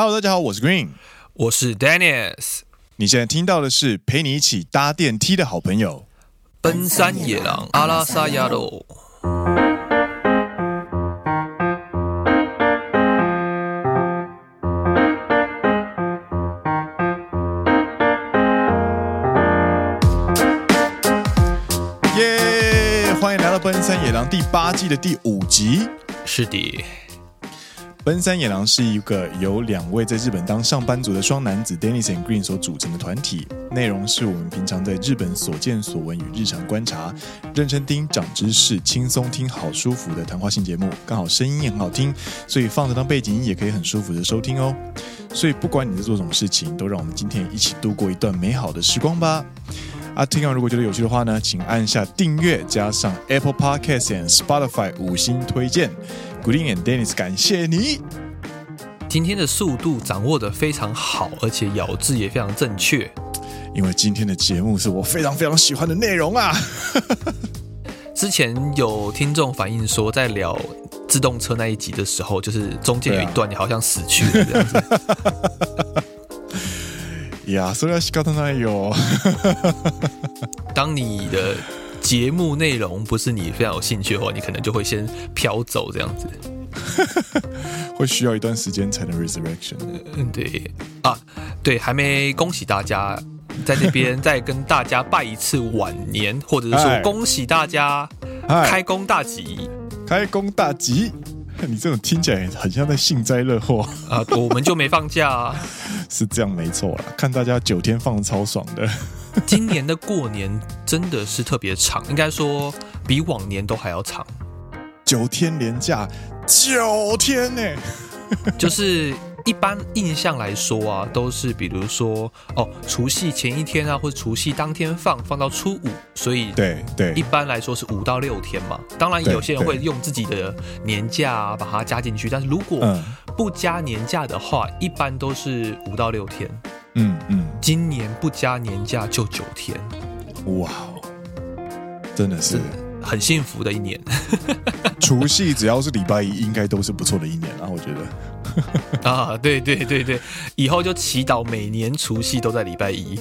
Hello，大家好，我是 Green，我是 Dennis。你现在听到的是陪你一起搭电梯的好朋友——奔山野狼阿拉萨亚罗。耶！欢迎来到《奔山野狼》第八季的第五集。是的。奔山野狼是一个由两位在日本当上班族的双男子 Dennis and Green 所组成的团体，内容是我们平常在日本所见所闻与日常观察，认真听长知识，轻松听好舒服的谈话性节目，刚好声音也很好听，所以放着当背景音也可以很舒服的收听哦。所以不管你在做什么事情，都让我们今天一起度过一段美好的时光吧。啊，听完如果觉得有趣的话呢，请按下订阅，加上 Apple Podcast and Spotify 五星推荐。Green and Dennis，感谢你。今天的速度掌握得非常好，而且咬字也非常正确。因为今天的节目是我非常非常喜欢的内容啊。之前有听众反映说，在聊自动车那一集的时候，就是中间有一段你好像死去了这样子。呀，それは仕方ないよ。当你的 节目内容不是你非常有兴趣的话，你可能就会先飘走这样子，会需要一段时间才能 resurrection。嗯，对啊，对，还没恭喜大家，在这边 再跟大家拜一次晚年，或者是说恭喜大家开工大吉，开工大吉。你这种听起来很像在幸灾乐祸啊！我们就没放假啊，是这样没错啦。看大家九天放得超爽的。今年的过年真的是特别长，应该说比往年都还要长。九天连假，九天呢，就是。一般印象来说啊，都是比如说哦，除夕前一天啊，或者除夕当天放，放到初五，所以对对，一般来说是五到六天嘛。当然，有些人会用自己的年假啊把它加进去，但是如果不加年假的话，一般都是五到六天。嗯嗯，今年不加年假就九天，哇，真的是。很幸福的一年，除夕只要是礼拜一，应该都是不错的一年啊！我觉得啊，对对对对，以后就祈祷每年除夕都在礼拜一。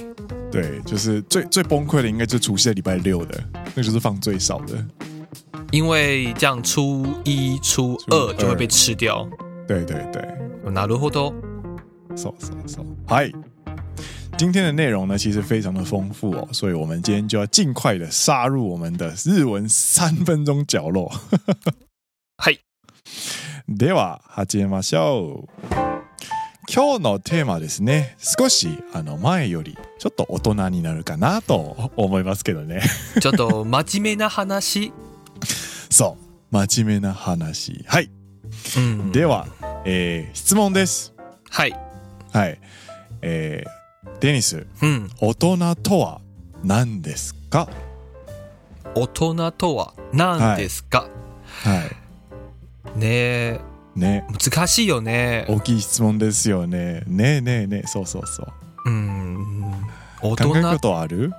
对，就是最最崩溃的，应该就是除夕在礼拜六的，那就是放最少的，因为这样初一、初二就会被吃掉。对对对，なるほど。So so so，嗨。 今天的内容呢，其实非常的丰富哦，所以我们今天就要尽快的杀入我们的日文三分钟角落。はい。では始めましょう。今日のテーマですね、少しあの前よりちょっと大人になるかなと思いますけどね。ちょっと真面目な话。そう、真面目な话。はい。うん、では、えー、质问です。はい。はい。えーデニス、うん、大人とは何ですか？大人とは何ですか？はい。はい、ねえ。ね。难しいよね。大きい质问ですよね。ねえねえねえ。そうそうそう。うん。大人。考えことある？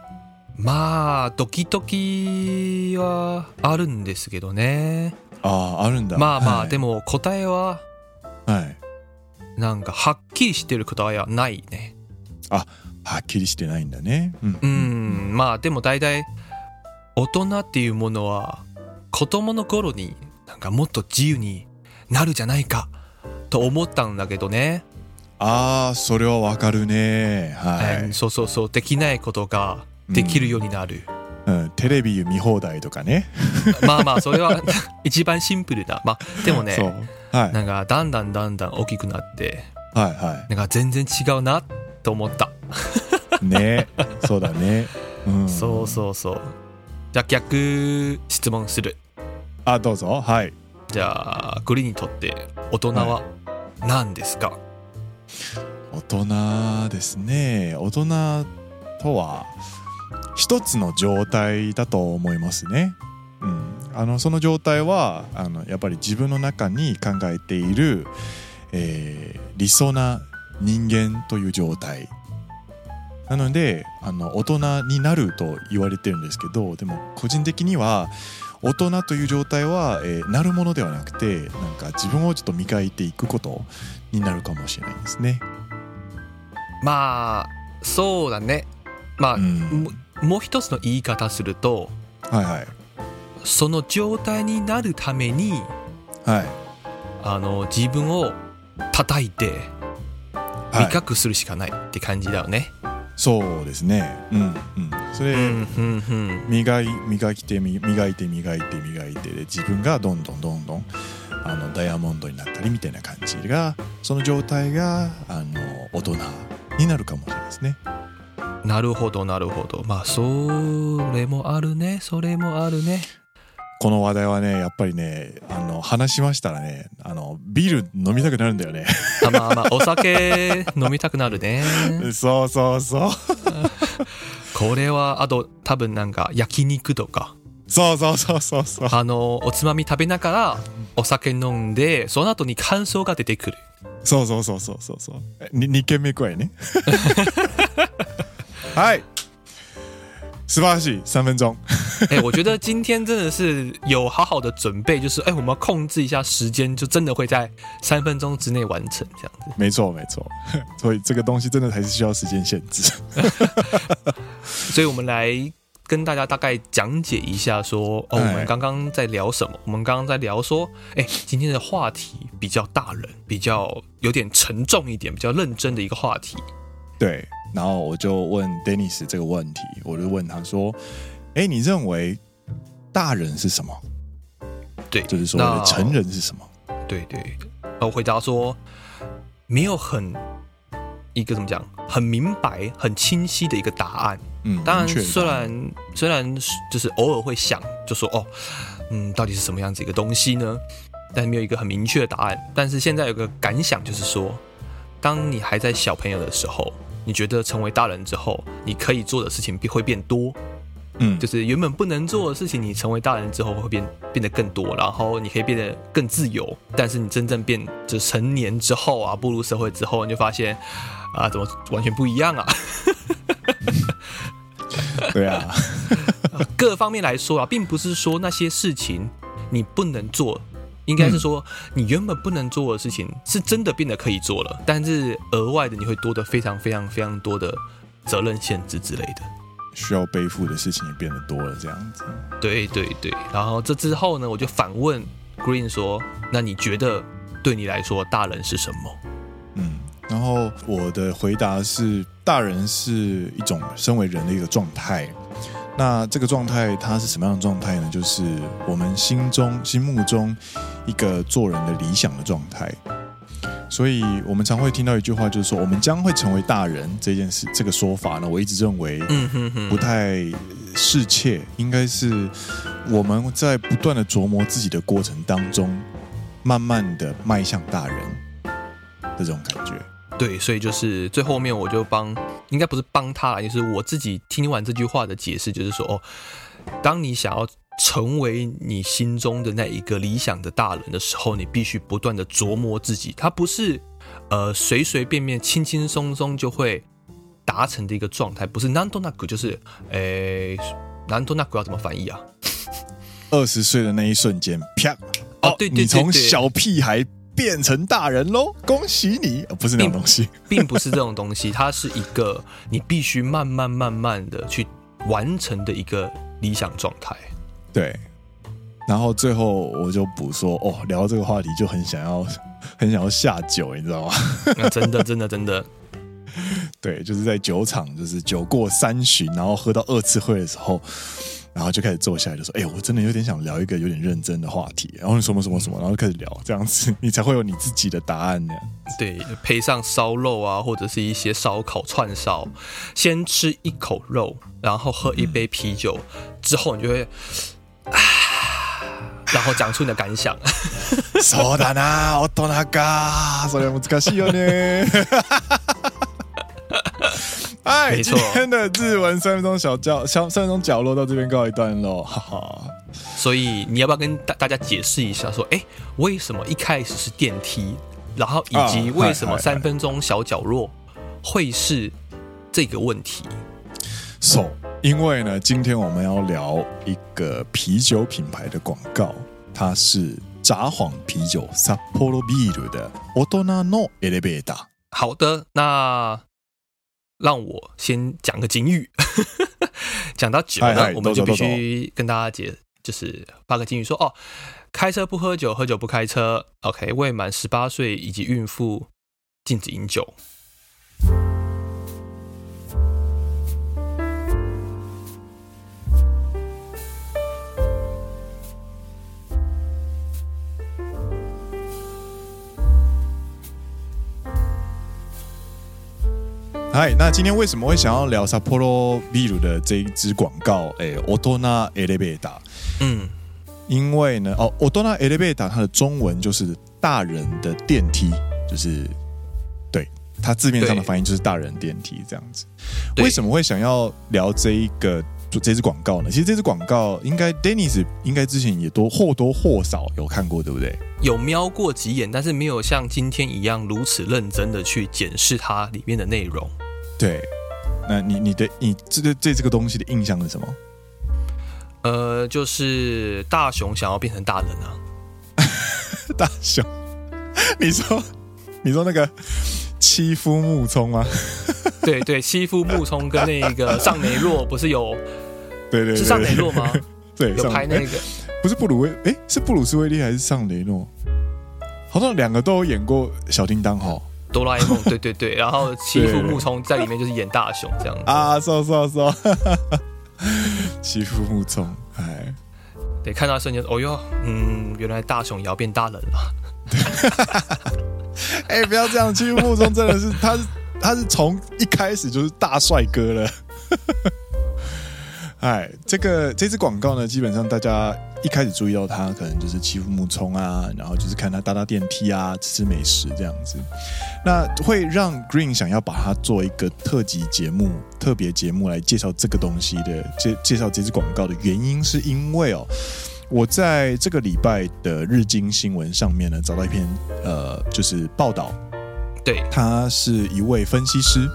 まあ、ドキドキはあるんですけどね。ああ、あるんだ。まあまあ、はい、でも答えは、はい。なんか、はっきりしてる答えはないね。あ、はっきりしてないんだね。うん、うん、まあでも大体大人っていうものは子供の顷になんかもっと自由になるじゃないかと思ったんだけどね。ああ、それはわかるね。はい、そうそうそう、できないことができるようになる。うん、うん、テレビ见放题とかね。まあまあ、それは 一番シンプルだ。まあ、でもね、はい、なんかだんだんだんだん大きくなって、はいはい。なんか全然违うなと思った。ね。そうだね、うん、そうそうそう。じゃあ逆质问する。あどうぞ。はい。じゃあグリにとって大人は何ですか、はい、大人ですね。大人とは一つの状态だと思いますね。うん、あのその状态はあのやっぱり自分の中に考えている、えー、理想な人间という状态なのであの大人になると言われてるんですけどでも个人的には大人という状态は、えー、なるものではなくてなんか自分をちょっと磨いていくことになるかもしれないですね。まあそうだね。まあ、うん、もう一つの言い方すると、はいはい、その状态になるために、はい、あの自分を叩いて磨くするしかないって感じだよね。はい、そうですね。うんうん。それ、うんうんうん、磨い磨いて磨いて磨いて磨いてで自分がどんどんどんどんあのダイヤモンドになったりみたいな感じがその状态があの大人になるかもしれないですね。なるほどなるほどまあそれもあるねそれもあるねこの话题はねやっぱりねあの话しましたらねあのビール饮みたくなるんだよね。あまあまあお酒饮みたくなるね。そうそうそう。これはあと多分なんか焼肉とか。そうそうそうそうそう。あのおつまみ食べながらお酒饮んでその后に感想が出てくる。そうそうそうそうそう。そう2轩目くらいね。嗨，十八系三分钟。哎，我觉得今天真的是有好好的准备，就是哎，我们要控制一下时间，就真的会在三分钟之内完成这样子。没错，没错。所以这个东西真的还是需要时间限制。所以我们来跟大家大概讲解一下，说哦，我们刚刚在聊什么？我们刚刚在聊说，哎，今天的话题比较大人，比较有点沉重一点，比较认真的一个话题。对。然后我就问 Dennis 这个问题，我就问他说：“哎，你认为大人是什么？对，就是说成人是什么？对对。”我回答说：“没有很一个怎么讲，很明白、很清晰的一个答案。嗯，当然，虽然虽然就是偶尔会想，就说哦，嗯，到底是什么样子一个东西呢？但是没有一个很明确的答案。但是现在有个感想，就是说，当你还在小朋友的时候。”你觉得成为大人之后，你可以做的事情会变多，嗯，就是原本不能做的事情，你成为大人之后会变变得更多，然后你可以变得更自由。但是你真正变就成年之后啊，步入社会之后，你就发现啊，怎么完全不一样啊？对啊，各方面来说啊，并不是说那些事情你不能做。应该是说，你原本不能做的事情，是真的变得可以做了，但是额外的你会多的非常非常非常多的责任限制之类的，需要背负的事情也变得多了，这样子。对对对，然后这之后呢，我就反问 Green 说：“那你觉得对你来说，大人是什么？”嗯，然后我的回答是：大人是一种身为人的一个状态。那这个状态它是什么样的状态呢？就是我们心中、心目中一个做人的理想的状态。所以我们常会听到一句话，就是说我们将会成为大人这件事，这个说法呢，我一直认为不太适切。应该是我们在不断的琢磨自己的过程当中，慢慢的迈向大人的这种感觉。对，所以就是最后面我就帮，应该不是帮他，就是我自己听完这句话的解释，就是说哦，当你想要成为你心中的那一个理想的大人的时候，你必须不断的琢磨自己，它不是呃随随便便、轻轻松松就会达成的一个状态，不是なんとなく，就是诶なんとなく要怎么翻译啊？二十岁的那一瞬间，啪！哦，对对对对，你从小屁孩。 变成大人喽！恭喜你，不是那种东西，并不是这种东西，它是一个你必须慢慢慢慢的去完成的一个理想状态。对，然后最后我就补说，哦，聊到这个话题就很想要，很想要下酒，你知道吗？那真的，真的，真的，对，就是在酒场，就是酒过三巡，然后喝到二次会的时候。然后就开始坐下来，就说：“哎、欸，我真的有点想聊一个有点认真的话题。”然后什么什么什么，然后就开始聊，这样子你才会有你自己的答案呢。对，配上烧肉啊，或者是一些烧烤串烧，先吃一口肉，然后喝一杯啤酒，嗯、之后你就会啊，然后讲出你的感想。そうだな、大人か、それ难しいよね。 哎，今天的日文三分钟小角，三分钟角落到这边告一段落，哈哈。所以你要不要跟大大家解释一下，说，哎，为什么一开始是电梯，然后以及为什么三分钟小角落会是这个问题？So， 因为呢，今天我们要聊一个啤酒品牌的广告，它是札幌啤酒 Sapporo Biru 的大人のエレベーター。好的，那 让我先讲个警语。讲到酒呢，我们就必须跟大家解，就是发个警语说哦，开车不喝酒，喝酒不开车。OK，未满十八岁以及孕妇禁止饮酒。嗨，那今天为什么会想要聊 Sapporo Viru 的这一支广告？哎，Otona Elevator。嗯，因为呢，哦，Otona Elevator 它的中文就是大人的电梯，就是对它字面上的翻译就是大人电梯这样子。为什么会想要聊这一个？就这支广告呢？其实这支广告应该 Dennis 应该之前也多或多或少有看过，对不对？有瞄过几眼，但是没有像今天一样如此认真的去检视它里面的内容。对，那你你的你这个对这个东西的印象是什么？呃，就是大雄想要变成大人啊。大雄，你说你说那个妻夫木聪吗？对 对，妻夫木聪跟那个尚雷诺不是有？对，对对，是尚雷诺吗？对，有拍那个，不是布鲁威？哎，是布鲁斯威利还是尚雷诺？好像两个都有演过小叮当哈。哆啦 A 梦，对对对，然后欺负木聪在里面就是演大雄这样子。啊，说说说，欺负木聪，哎，对看到瞬间，哦哟，嗯，原来大雄也要变大人了，哎，不要这样，欺负木聪真的是，他是他是从一开始就是大帅哥了。哎，这个这支广告呢，基本上大家一开始注意到他，可能就是欺负木聪啊，然后就是看他搭搭电梯啊，吃吃美食这样子。那会让 Green 想要把它做一个特辑节目、特别节目来介绍这个东西的介介绍这支广告的原因，是因为哦，我在这个礼拜的日经新闻上面呢，找到一篇呃，就是报道，对，他是一位分析师。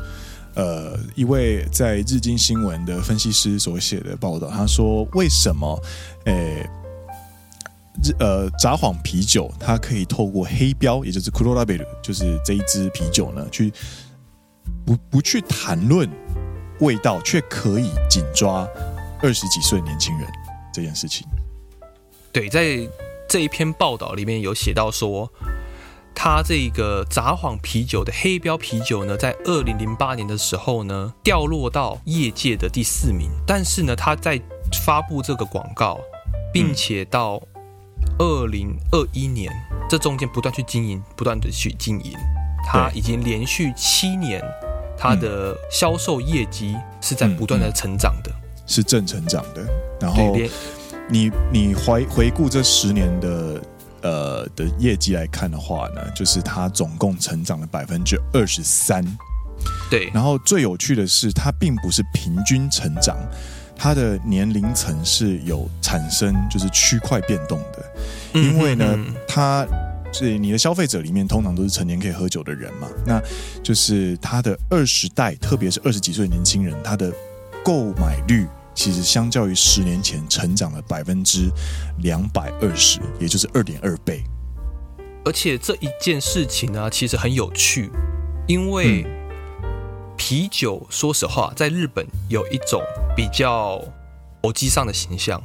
呃，一位在日经新闻的分析师所写的报道，他说：“为什么，诶，日呃，札幌啤酒它可以透过黑标，也就是黒ラベル，就是这一支啤酒呢，去不不去谈论味道，却可以紧抓二十几岁年轻人这件事情？”对，在这一篇报道里面有写到说。 他这个札幌啤酒的黑标啤酒呢，在二零零八年的时候呢，掉落到业界的第四名。但是呢，他在发布这个广告，并且到二零二一年，这中间不断去经营，不断的去经营，他已经连续七年，他的销售业绩是在不断的成长的，是正成长的。然后你你回回顾这十年的。呃的业绩来看的话呢，就是它总共成长了百分之二十三，对。然后最有趣的是，它并不是平均成长，它的年龄层是有产生就是区块变动的，因为呢，它是你的消费者里面通常都是成年可以喝酒的人嘛，那就是他的二十代，特别是二十几岁的年轻人，他的购买率。其实相较于十年前成长了百分之两百二十，也就是二点二倍。而且这一件事情呢，其实很有趣，因为啤酒，说实话，在日本有一种比较欧吉桑的形象。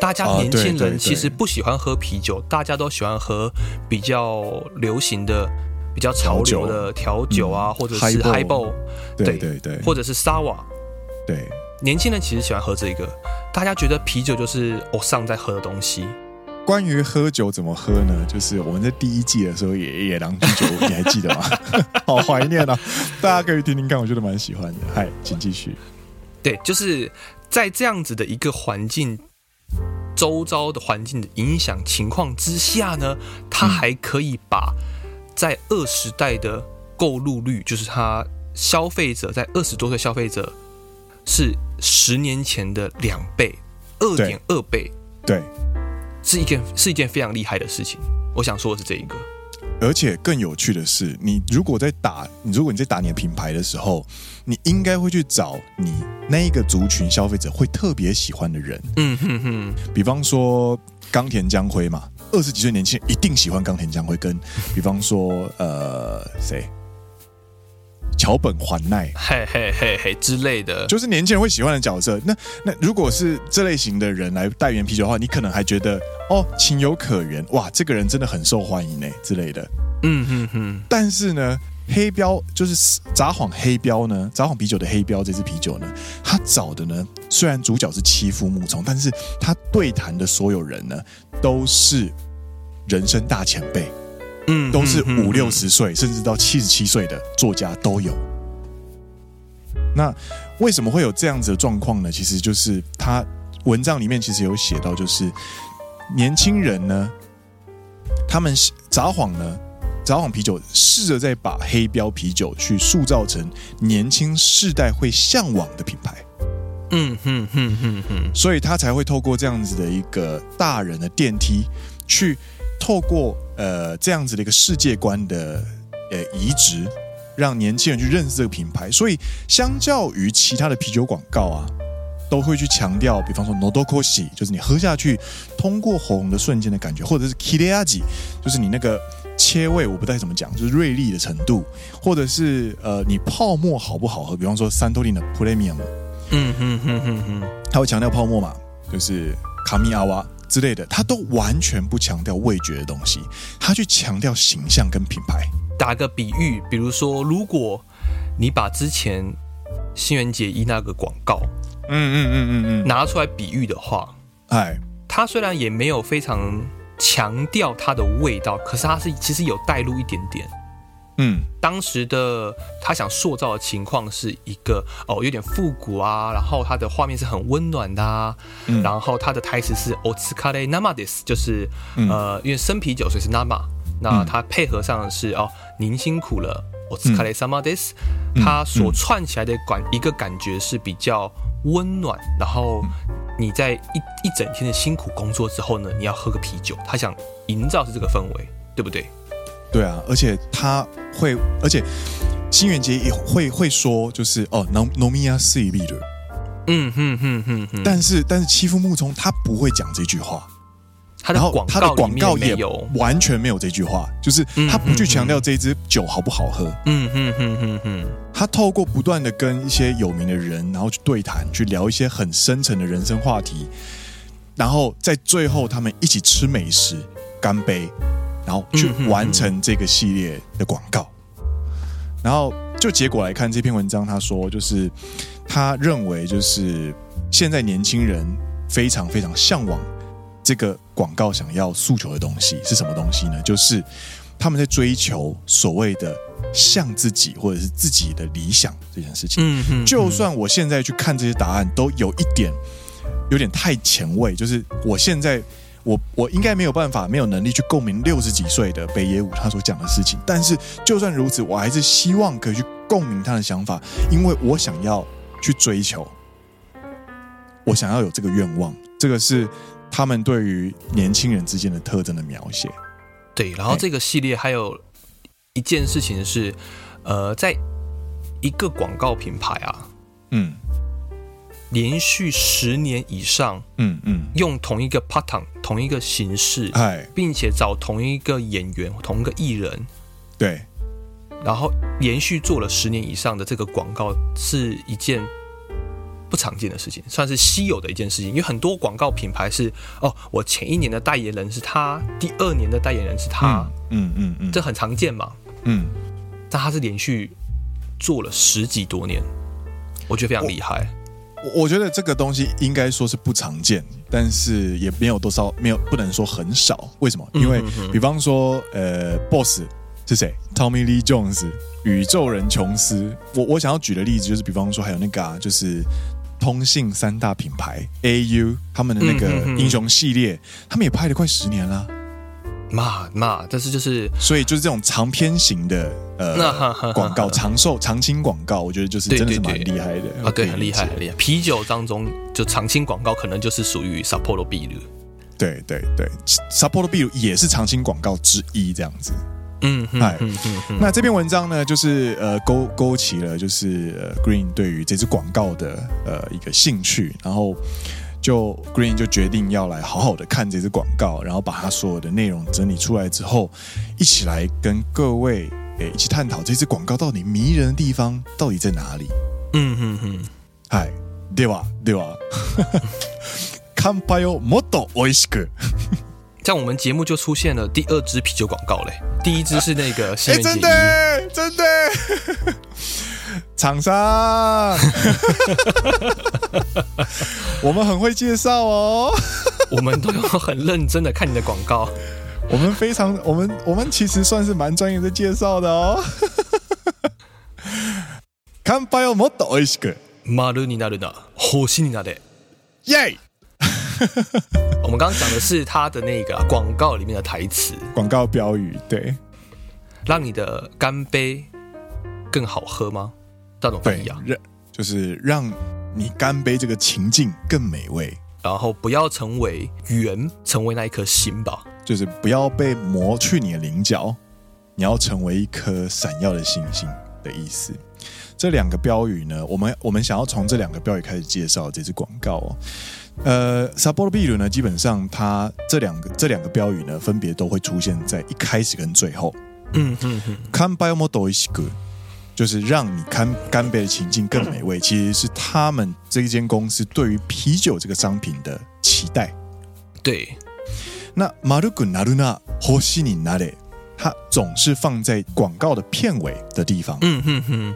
大家年轻人其实不喜欢喝啤酒，大家都喜欢喝比较流行的、比较潮流的调酒啊，或者是 Highball，对对对，或者是 Sour，对。年轻人其实喜欢喝这个，大家觉得啤酒就是我上在喝的东西。关于喝酒怎么喝呢？就是我们在第一季的时候也也狼啤酒，你还记得吗？好怀念啊！大家可以听听看，我觉得蛮喜欢的。嗨，请继续。对，就是在这样子的一个环境，周遭的环境的影响情况之下呢，他还可以把在二十代的购入率，就是他消费者在二十多岁消费者。是十年前的两倍，二点二倍，对，是一件是一件非常厉害的事情。我想说的是这一个，而且更有趣的是，你如果在打你，如果你在打你的品牌的时候，你应该会去找你那一个族群消费者会特别喜欢的人。嗯哼哼。比方说冈田将辉嘛，二十几岁年轻人一定喜欢冈田将辉，跟比方说呃谁？桥本环奈，嘿嘿嘿嘿之类的，就是年轻人会喜欢的角色。那那如果是这类型的人来代言啤酒的话，你可能还觉得哦，情有可原，哇，这个人真的很受欢迎呢之类的。嗯哼哼。但是呢，黑标就是札幌黑标呢，札幌啤酒的黑标这支啤酒呢，他找的呢，虽然主角是妻夫木聪，但是他对谈的所有人呢，都是人生大前辈。嗯，都是五六十岁，甚至到七十七岁的作家都有。那为什么会有这样子的状况呢？其实就是他文章里面其实有写到，就是年轻人呢，他们札幌呢，札幌啤酒试着在把黑标啤酒去塑造成年轻世代会向往的品牌。嗯哼哼哼哼，所以他才会透过这样子的一个大人的电梯去。透过呃这样子的一个世界观的呃移植，让年轻人去认识这个品牌。所以相较于其他的啤酒广告啊，都会去强调，比方说 Nodokoshi，就是你喝下去通过喉咙的瞬间的感觉，或者是 Kireaji，就是你那个切味，我不太怎么讲，就是锐利的程度，或者是呃你泡沫好不好喝，比方说 Suntory 的 Premium，嗯哼哼哼哼，他会强调泡沫嘛，就是卡米阿瓦。之类的，他都完全不强调味觉的东西，他去强调形象跟品牌。打个比喻，比如说，如果你把之前新垣结衣那个广告，嗯嗯嗯嗯嗯，拿出来比喻的话，哎，他虽然也没有非常强调它的味道，可是他是其实有带入一点点。嗯，当时的他想塑造的情况是一个哦，有点复古啊，然后他的画面是很温暖的啊，嗯、然后他的台词是お疲れ様です，就是、嗯、呃，因为生啤酒所以是生，那他配合上的是哦，您辛苦了，お疲れ様です，他所串起来的感一个感觉是比较温暖，然后你在一一整天的辛苦工作之后呢，你要喝个啤酒，他想营造是这个氛围，对不对？ 对啊，而且他会，而且新垣结衣也会会说，就是哦，饮饮みやすいビール，嗯哼哼哼哼。但是但是妻夫木聪他不会讲这句话，然后他的广告也完全没有这句话，就是他不去强调这支酒好不好喝，嗯哼哼哼哼。他透过不断的跟一些有名的人，然后去对谈，去聊一些很深层的人生话题，然后在最后他们一起吃美食，干杯。 然后去完成这个系列的广告，然后就结果来看这篇文章，他说就是他认为就是现在年轻人非常非常向往这个广告想要诉求的东西是什么东西呢？就是他们在追求所谓的像自己或者是自己的理想这件事情。嗯嗯，就算我现在去看这些答案，都有一点有点太前卫，就是我现在。我我应该没有办法，没有能力去共鸣六十几岁的北野武他所讲的事情。但是就算如此，我还是希望可以去共鸣他的想法，因为我想要去追求，我想要有这个愿望。这个是他们对于年轻人之间的特征的描写。对，然后这个系列还有一件事情是，呃，在一个广告品牌啊，嗯。连续十年以上，嗯嗯，用同一个 pattern 同一个形式，哎，并且找同一个演员、同一个艺人，对，然后连续做了十年以上的这个广告，是一件不常见的事情，算是稀有的一件事情。因为很多广告品牌是，哦，我前一年的代言人是他，第二年的代言人是他，嗯嗯嗯，嗯，这很常见嘛，嗯，但他是连续做了十几多年，我觉得非常厉害。我觉得这个东西应该说是不常见，但是也没有多少，没有不能说很少。为什么？因为比方说，呃，Boss 是谁？Tommy Lee Jones，宇宙人琼斯。我我想要举的例子就是，比方说还有那个啊，就是通信三大品牌 AU 他们的那个英雄系列，他们也拍了快十年了。嘛嘛，但是就是，所以就是这种长篇型的呃 广告，长寿长青广告，我觉得就是真的是蛮厉害的啊，对，很厉害很厉害。啤酒当中就长青广告可能就是属于 Sapporo 啤酒，对对对，Sapporo 啤酒也是长青广告之一这样子。嗯，嗨，嗯嗯嗯。那这篇文章呢，就是呃勾勾起了就是呃 Green 对于这支广告的呃一个兴趣，然后就 Green 就决定要来好好的看这支广告，然后把它所有的内容整理出来之后，一起来跟各位诶一起探讨这支广告到底迷人的地方到底在哪里。嗯嗯嗯。嗨，对吧？对吧？干杯をもっと美味しく。像我们节目就出现了第二支啤酒广告嘞，第一支是那个新垣结衣，真的真的， 厂商，我们很会介绍哦，我们都有很认真的看你的广告，我们非常，我们我们其实算是蛮专业的介绍的哦。干杯をもっと美味しく。丸になるな、星になれ。耶！我们刚刚讲的是他的那个广告里面的台词，广告标语，对，让你的干杯更好喝吗？ 这种翻译啊，就是让你干杯这个情境更美味，然后不要成为圆，成为那一颗星吧，就是不要被磨去你的棱角，你要成为一颗闪耀的星星的意思。这两个标语呢，我们我们想要从这两个标语开始介绍这支广告哦。呃，札幌啤酒呢，基本上它这两个这两个标语呢，分别都会出现在一开始跟最后。嗯嗯嗯。干杯をもっと美味しく， 就是让你干干杯的情境更美味，其实是他们这一间公司对于啤酒这个商品的期待。对。那丸くなるな、星になれ，它总是放在广告的片尾的地方。嗯哼哼。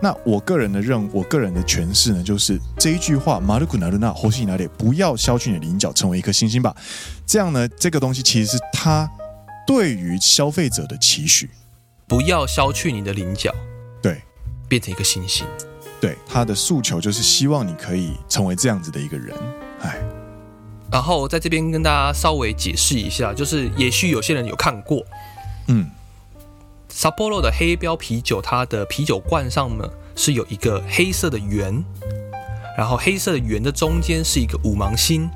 那我个人的认，我个人的诠释呢，就是这一句话“丸くなるな、星になれ”，不要削去你的棱角，成为一颗星星吧。这样呢，这个东西其实是他对于消费者的期许，不要削去你的棱角，对， 变成一个星星。对，他的诉求就是希望你可以成为这样子的一个人。哎，然后在这边跟大家稍微解释一下，就是也许有些人有看过，嗯。Sapporo 的黑标啤酒，它的啤酒罐上呢是有一个黑色的圆，然后黑色的圆的中间是一个五芒星，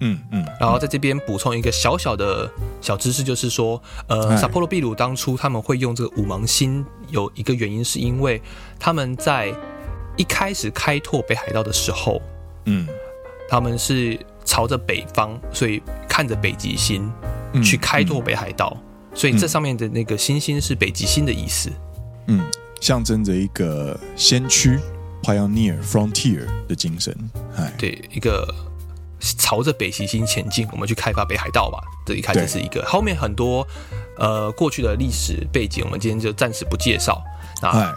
嗯嗯，然后在这边补充一个小小的小知识，就是说，呃，Sapporo 啤酒当初他们会用这个五芒星，有一个原因是因为他们在一开始开拓北海道的时候，嗯，他们是朝着北方，所以看着北极星去开拓北海道。所以这上面的那个星星是北极星的意思，嗯，象征着一个先驱 （pioneer frontier） 的精神。哎，对，一个朝着北极星前进，我们去开发北海道吧。这一开始是一个，后面很多呃过去的历史背景，我们今天就暂时不介绍。那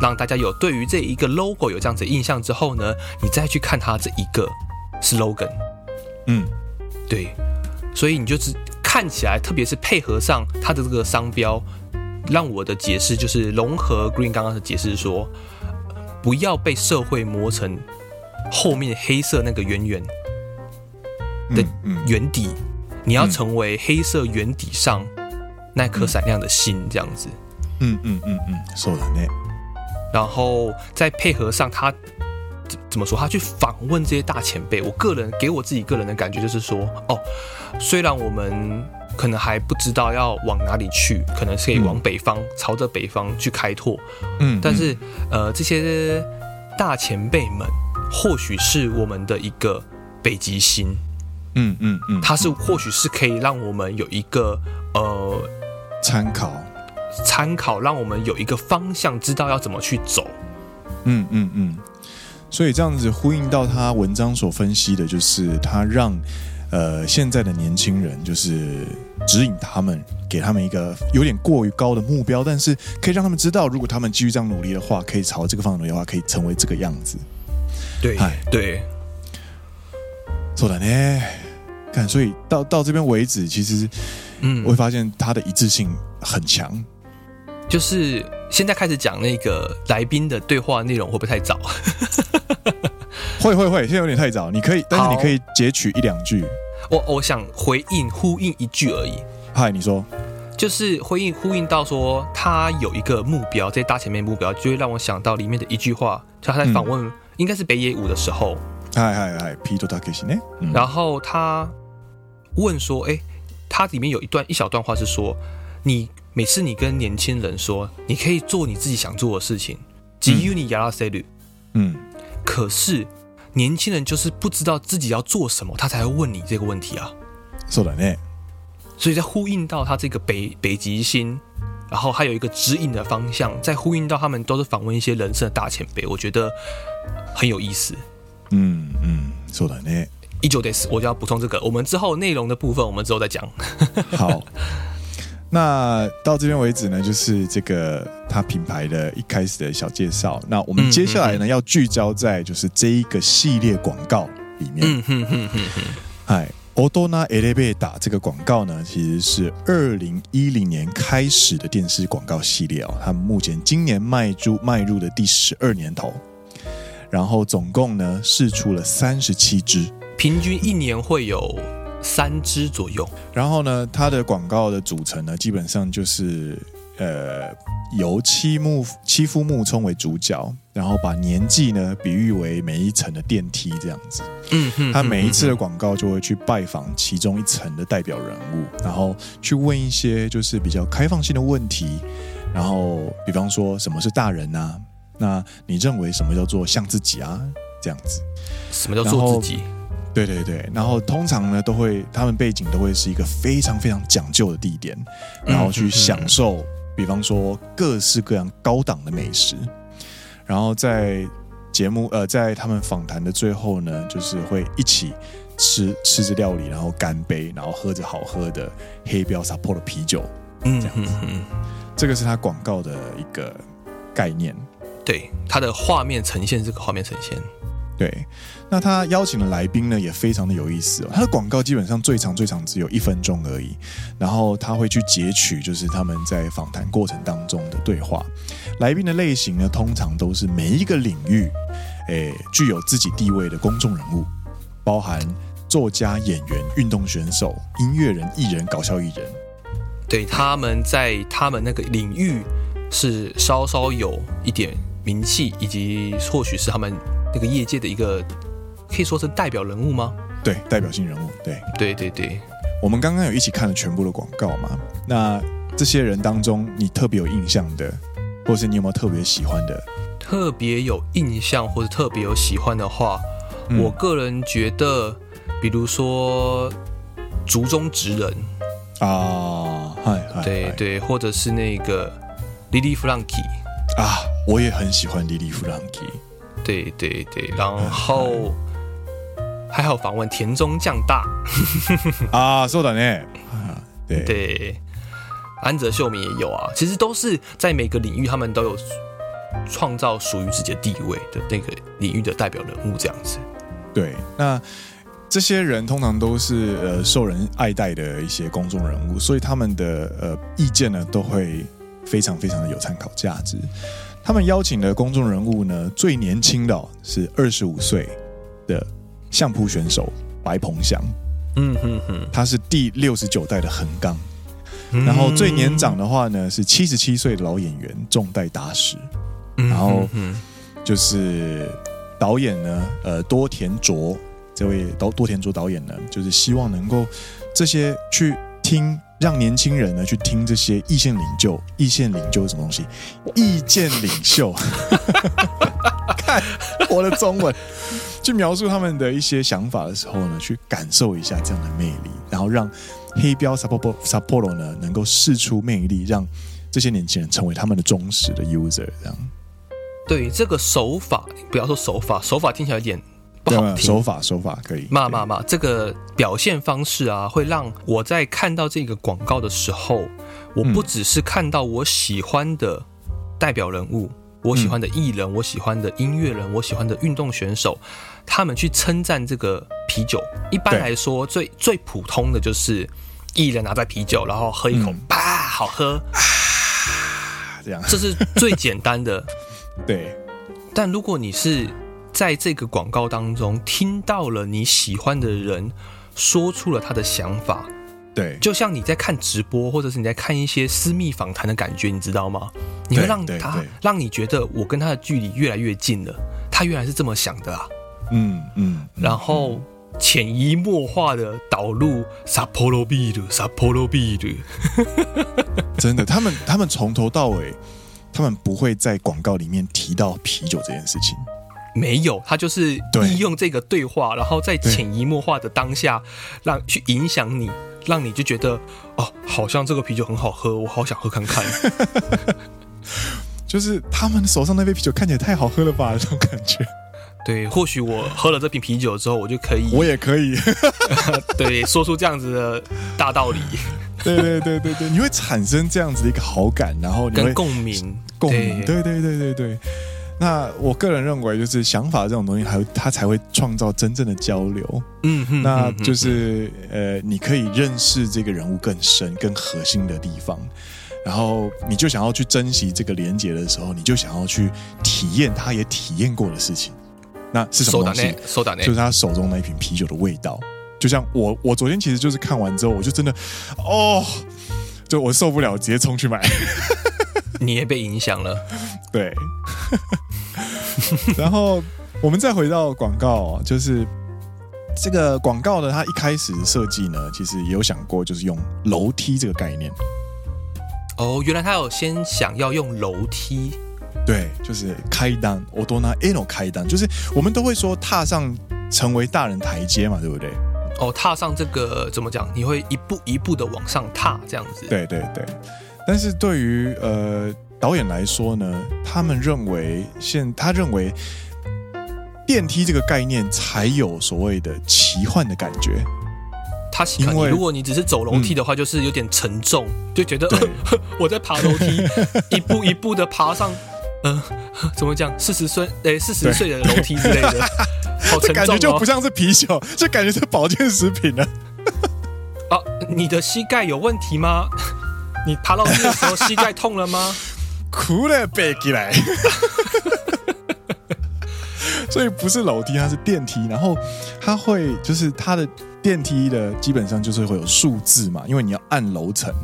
让大家有对于这一个 logo 有这样子的印象之后呢，你再去看它这一个 slogan，嗯，对，所以你就是。看起来，特别是配合上它的这个商标，让我的解释就是融合 Green 刚刚的解释说，不要被社会磨成后面黑色那个圆圆的圆底，你要成为黑色圆底上那颗闪亮的心，这样子。嗯嗯嗯嗯，そうだね。然后再配合上他怎么说？他去访问这些大前辈，我个人给我自己个人的感觉就是说，哦。虽然我们可能还不知道要往哪里去，可能是可以往北方，嗯、朝着北方去开拓。嗯，但是呃，这些大前辈们或许是我们的一个北极星。嗯嗯嗯，它是或许是可以让我们有一个呃参考，参考，让我们有一个方向，知道要怎么去走。嗯嗯嗯，所以这样子呼应到他文章所分析的，就是他让。呃，现在的年轻人就是指引他们，给他们一个有点过于高的目标，但是可以让他们知道，如果他们继续这样努力的话，可以朝这个方向努力的话，可以成为这个样子。对，对，そうだね。看，所以到到这边为止，其实 嗯，我会发现它的一致性很强。就是现在开始讲那个来宾的对话内容，会不会太早？会会会，现在有点太早。你可以，但是你可以截取一两句。我我想回应呼应一句而已。嗨，你说，就是回应呼应到说他有一个目标，在大前面目标，就会让我想到里面的一句话，就他在访问，嗯、应该是北野武的时候。嗨嗨嗨，ピートたけし呢？然后他问说：“哎， 他里面有一段一小段话是说，你每次你跟年轻人说，你可以做你自己想做的事情，只有你亚拉塞鲁，嗯，可是年轻人就是不知道自己要做什么，他才会问你这个问题啊。是的呢，所以在呼应到他这个北北极星，然后还有一个指引的方向，在呼应到他们都是访问一些人生的大前辈，我觉得很有意思。嗯嗯，是的呢。依旧得死，我就要补充这个。我们之后内容的部分，我们之后再讲。好，那到这边为止呢，就是这个它品牌的一开始的小介绍。那我们接下来呢，嗯、要聚焦在就是这一个系列广告里面。嗯哼哼哼哼。嗨 o d o n a Elevator 这个广告呢，其实是二零一零年开始的电视广告系列哦。他们目前今年迈入迈入的第十二年头，然后总共呢试出了三十七支。平均一年会有三支左右。然后呢，它的广告的组成呢，基本上就是呃，由七木七夫木聪为主角，然后把年纪呢比喻为每一层的电梯这样子。嗯哼，他每一次的广告就会去拜访其中一层的代表人物，然后去问一些就是比较开放性的问题。然后，比方说什么是大人啊？那你认为什么叫做像自己啊？这样子，什么叫做自己？对对对，然后通常呢，都会他们背景都会是一个非常非常讲究的地点，然后去享受，嗯、比方说各式各样高档的美食，然后在节目呃，在他们访谈的最后呢，就是会一起吃吃着料理，然后干杯，然后喝着好喝的黑标 Sapporo 的啤酒，嗯，这样。子，嗯、这个是他广告的一个概念，对，它的画面呈现这个画面呈现。对，那他邀请的来宾呢，也非常的有意思哦。他的广告基本上最长最长只有一分钟而已，然后他会去截取就是他们在访谈过程当中的对话。来宾的类型呢，通常都是每一个领域，诶，具有自己地位的公众人物，包含作家、演员、运动选手、音乐人、艺人、搞笑艺人。对，他们在他们那个领域是稍稍有一点名气，以及或许是他们。那个业界的一个可以说是代表人物吗？对，代表性人物。对，对对对。我们刚刚有一起看了全部的广告嘛？那这些人当中，你特别有印象的，或是你有没有特别喜欢的？特别有印象或者特别有喜欢的话，嗯、我个人觉得，比如说竹中直人啊，嗨嗨，对对，或者是那个莉莉弗朗基啊，我也很喜欢莉莉弗朗基。对对对，然后还好访问田中将大啊，そうだね。对对，安泽秀明也有啊，其实都是在每个领域，他们都有创造属于自己的地位的那个领域的代表人物这样子。对，那这些人通常都是呃受人爱戴的一些公众人物，所以他们的呃意见呢都会非常非常的有参考价值。 他们邀请的公众人物呢，最年轻的是二十五岁的相扑选手白鹏翔，嗯哼哼，他是第六十九代的横纲。然后最年长的话呢，是七十七岁的老演员重代达史。然后就是导演呢，呃，多田卓这位多多田卓导演呢，就是希望能够这些去听。让年轻人呢去听这些意见领袖，意见领袖是什么东西？意见领袖，看我的中文，去描述他们的一些想法的时候呢，去感受一下这样的魅力，然后让黑标 Sapporo Sapporo 呢能够释出魅力，让这些年轻人成为他们的忠实的 user。这样，对这个手法，不要说手法，手法听起来有点。不好听，手法手法可以。骂骂骂，这个表现方式啊，会让我在看到这个广告的时候，我不只是看到我喜欢的代表人物，嗯、我喜欢的艺人，我喜欢的音乐人，我喜欢的运动选手，他们去称赞这个啤酒。一般来说，最最普通的就是艺人拿在啤酒，然后喝一口，啪、嗯，好喝啊，这样，这是最简单的。对，但如果你是。在这个广告当中，听到了你喜欢的人说出了他的想法，对，就像你在看直播，或者是你在看一些私密访谈的感觉，你知道吗？你会让他让你觉得我跟他的距离越来越近了，他原来是这么想的啊，嗯嗯，然后潜移默化的导入 Sapporo Biru，Sapporo Biru，真的，他们他们从头到尾，他们不会在广告里面提到啤酒这件事情。没有，他就是利用这个对话，然后在潜移默化的当下，让去影响你，让你就觉得哦，好像这个啤酒很好喝，我好想喝看看。就是他们手上那杯啤酒看起来太好喝了吧，这种感觉。对，或许我喝了这瓶啤酒之后，我就可以，我也可以，对，说出这样子的大道理。对对对对对，你会产生这样子的一个好感，然后你会跟共鸣，共鸣，对对对对对。那我个人认为，就是想法这种东西，还有它才会创造真正的交流。嗯哼，那就是呃，你可以认识这个人物更深、更核心的地方。然后你就想要去珍惜这个连接的时候，你就想要去体验他也体验过的事情。那是什么东西？就是他手中那一瓶啤酒的味道。就像我，我昨天其实就是看完之后，我就真的，哦，就我受不了，直接冲去买。你也被影响了，对。然后我们再回到广告，就是这个广告呢，它一开始设计呢，其实也有想过，就是用楼梯这个概念。哦，原来他有先想要用楼梯。对，就是开单，我多拿 N 开单，就是我们都会说踏上成为大人台阶嘛，对不对？哦，踏上这个怎么讲？你会一步一步的往上踏，这样子。对对对。但是对于呃导演来说呢，他们认为现他认为电梯这个概念才有所谓的奇幻的感觉。他喜欢你，如果你只是走楼梯的话，就是有点沉重，嗯、就觉得 我在爬楼梯，一步一步的爬上。嗯、呃，怎么讲？四十岁，哎，四十岁的楼梯之类的，好沉重哦。感觉就不像是啤酒，就感觉是保健食品呢。啊，你的膝盖有问题吗？你爬楼梯的时候膝盖痛了吗？哭了，背起来。所以不是楼梯，它是电梯。然后它会，就是它的电梯的基本上就是会有数字嘛，因为你要按楼层。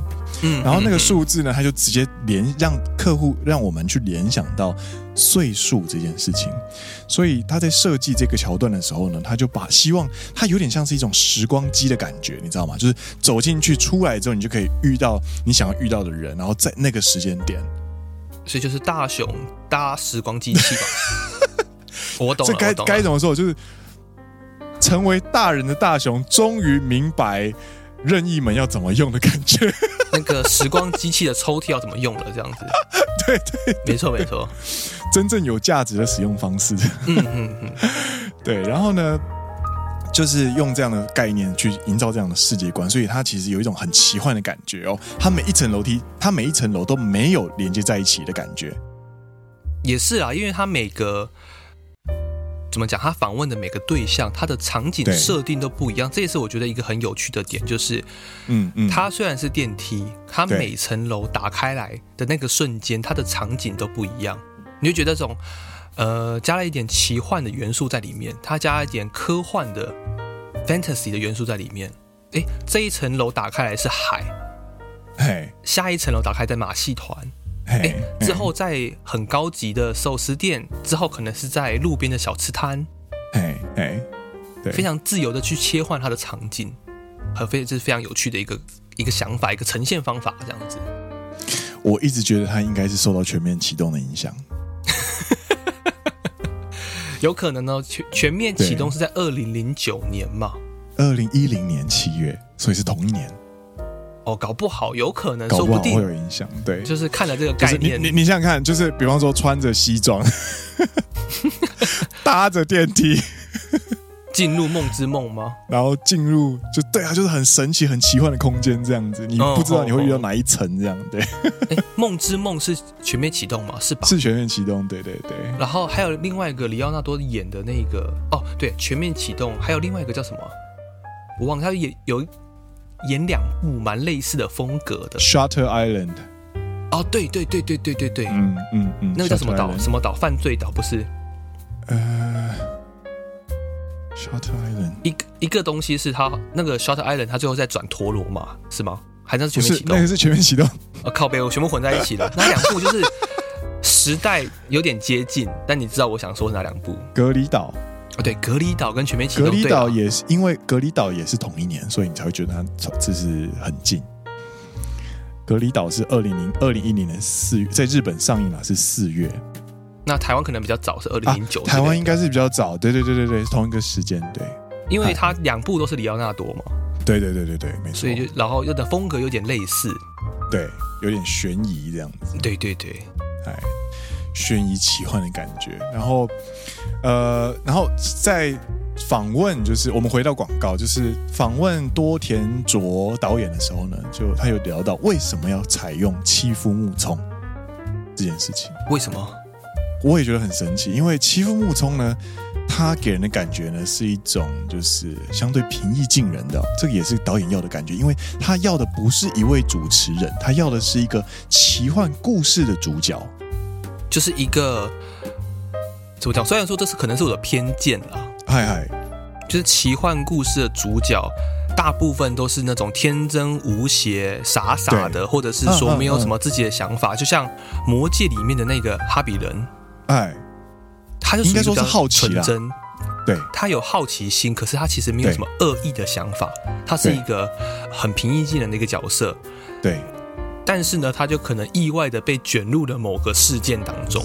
嗯，然后那个数字呢，它就直接联让客户让我们去联想到岁数这件事情，所以他在设计这个桥段的时候呢，他就把希望它有点像是一种时光机的感觉，你知道吗？就是走进去出来之后，你就可以遇到你想要遇到的人，然后在那个时间点，所以就是大雄搭时光机器吧。我懂，这该该怎么说？就是成为大人的大雄终于明白。任意门要怎么用的感觉？那个时光机器的抽屉要怎么用了？这样子，对对，对，没错没错，真正有价值的使用方式。嗯嗯嗯，对。然后呢，就是用这样的概念去营造这样的世界观，所以它其实有一种很奇幻的感觉哦。它每一层楼梯，它每一层楼都没有连接在一起的感觉。也是啊，因为它每个。怎么讲？他访问的每个对象，他的场景设定都不一样，这也是我觉得一个很有趣的点，就是，嗯嗯，它虽然是电梯，它每层楼打开来的那个瞬间，它的场景都不一样，你就觉得这种，呃，加了一点奇幻的元素在里面，它加了一点科幻的 fantasy 的元素在里面。诶，这一层楼打开来是海，嘿，下一层楼打开在马戏团。哎，之后在很高级的寿司店，之后可能是在路边的小吃摊，哎哎，对，非常自由的去切换它的场景，和非这是非常有趣的一个一个想法，一个呈现方法这样子。我一直觉得它应该是受到全面启动的影响，有可能呢。全全面启动是在二零零九年嘛？二零一零年七月，所以是同一年。哦，搞不好有可能，说不定会有影响。对，就是看了这个概念，你你你想想看，就是比方说穿着西装，搭着电梯进入梦之梦吗？然后进入就对啊，就是很神奇、很奇幻的空间这样子，你不知道你会遇到哪一层这样。对，梦之梦是全面启动吗？是吧？是全面启动，对对对。然后还有另外一个里奥纳多演的那个哦，对，全面启动，还有另外一个叫什么？我忘了，他也有。演两部蛮类似的风格的 Shutter Island，哦，对对对对对对对，嗯嗯嗯，那个叫什么岛？什么岛？犯罪岛不是？呃，Shutter Island，一个一个东西是它那个 Shutter Island，它最后在转陀螺嘛？是吗？还是全面启动？那个是全面启动。啊，靠背，我全部混在一起了。那两部就是时代有点接近，但你知道我想说是哪两部？隔离岛。哦，对，隔离岛跟全面启动，隔离岛也是因为隔离岛也是同一年，所以你才会觉得它这是很近。隔离岛是二零零二零一零年四月在日本上映了，是四月。那台湾可能比较早，是二零零九。台湾应该是比较早，对对对对对，是同一个时间，对。因为它两部都是里奥纳多嘛。对对对对对，没错。所以就然后又的风格有点类似，对，有点悬疑这样子。对对对，哎。悬疑奇幻的感觉，然后，呃，然后在访问，就是我们回到广告，就是访问多田卓导演的时候呢，就他有聊到为什么要采用七夫木聪这件事情。为什么？我也觉得很神奇，因为七夫木聪呢，他给人的感觉呢是一种就是相对平易近人的，这个也是导演要的感觉，因为他要的不是一位主持人，他要的是一个奇幻故事的主角。就是一个怎么讲？虽然说这是可能是我的偏见啦，嗨嗨，就是奇幻故事的主角大部分都是那种天真无邪、傻傻的，或者是说没有什么自己的想法。就像《魔戒》里面的那个哈比人，哎，他就应该说是好奇、纯真，对，他有好奇心，可是他其实没有什么恶意的想法，他是一个很平易近人的一个角色，对。但是呢，他就可能意外的被卷入了某个事件当中。